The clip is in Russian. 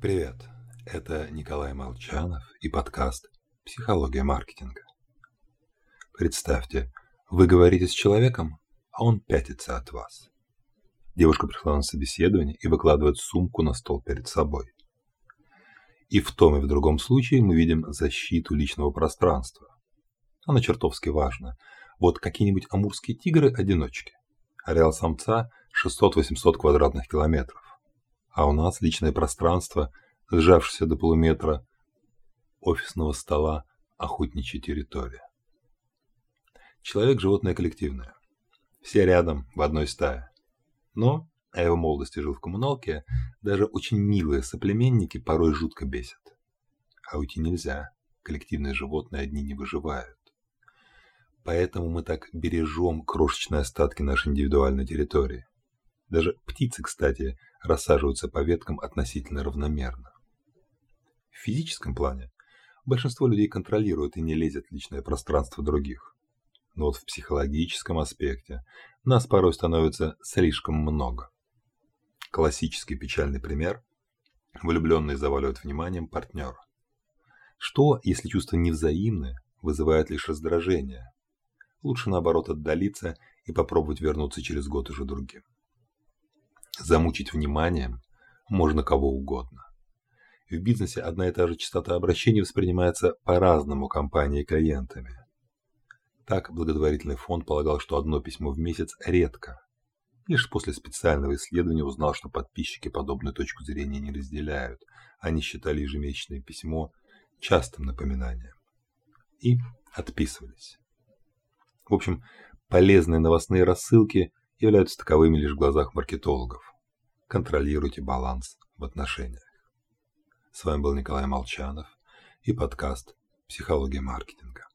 Привет, это Николай Молчанов и подкаст «Психология маркетинга». Представьте, вы говорите с человеком, а он пятится от вас. Девушка пришла на собеседование и выкладывает сумку на стол перед собой. И в том и в другом случае мы видим защиту личного пространства. Она чертовски важна. Вот какие-нибудь амурские тигры-одиночки. Ареал самца 600-800 квадратных километров. А у нас личное пространство, сжавшееся до полуметра офисного стола, охотничья территория. Человек – животное коллективное. Все рядом, в одной стае. Но, а его молодости жил в коммуналке, даже очень милые соплеменники порой жутко бесят. А уйти нельзя. Коллективные животные одни не выживают. Поэтому мы так бережем крошечные остатки нашей индивидуальной территории. Даже птицы, кстати, рассаживаются по веткам относительно равномерно. В физическом плане большинство людей контролирует и не лезет в личное пространство других. Но вот в психологическом аспекте нас порой становится слишком много. Классический печальный пример – влюбленный заваливает вниманием партнера. Что, если чувства невзаимны, вызывает лишь раздражение? Лучше наоборот отдалиться и попробовать вернуться через год уже другим. Замучить вниманием можно кого угодно. В бизнесе одна и та же частота обращений воспринимается по-разному компанией и клиентами. Так, благотворительный фонд полагал, что одно письмо в месяц редко. Лишь после специального исследования узнал, что подписчики подобную точку зрения не разделяют. Они считали ежемесячное письмо частым напоминанием. И отписывались. В общем, полезные новостные рассылки являются таковыми лишь в глазах маркетологов. Контролируйте баланс в отношениях. С вами был Николай Молчанов и подкаст «Психология маркетинга».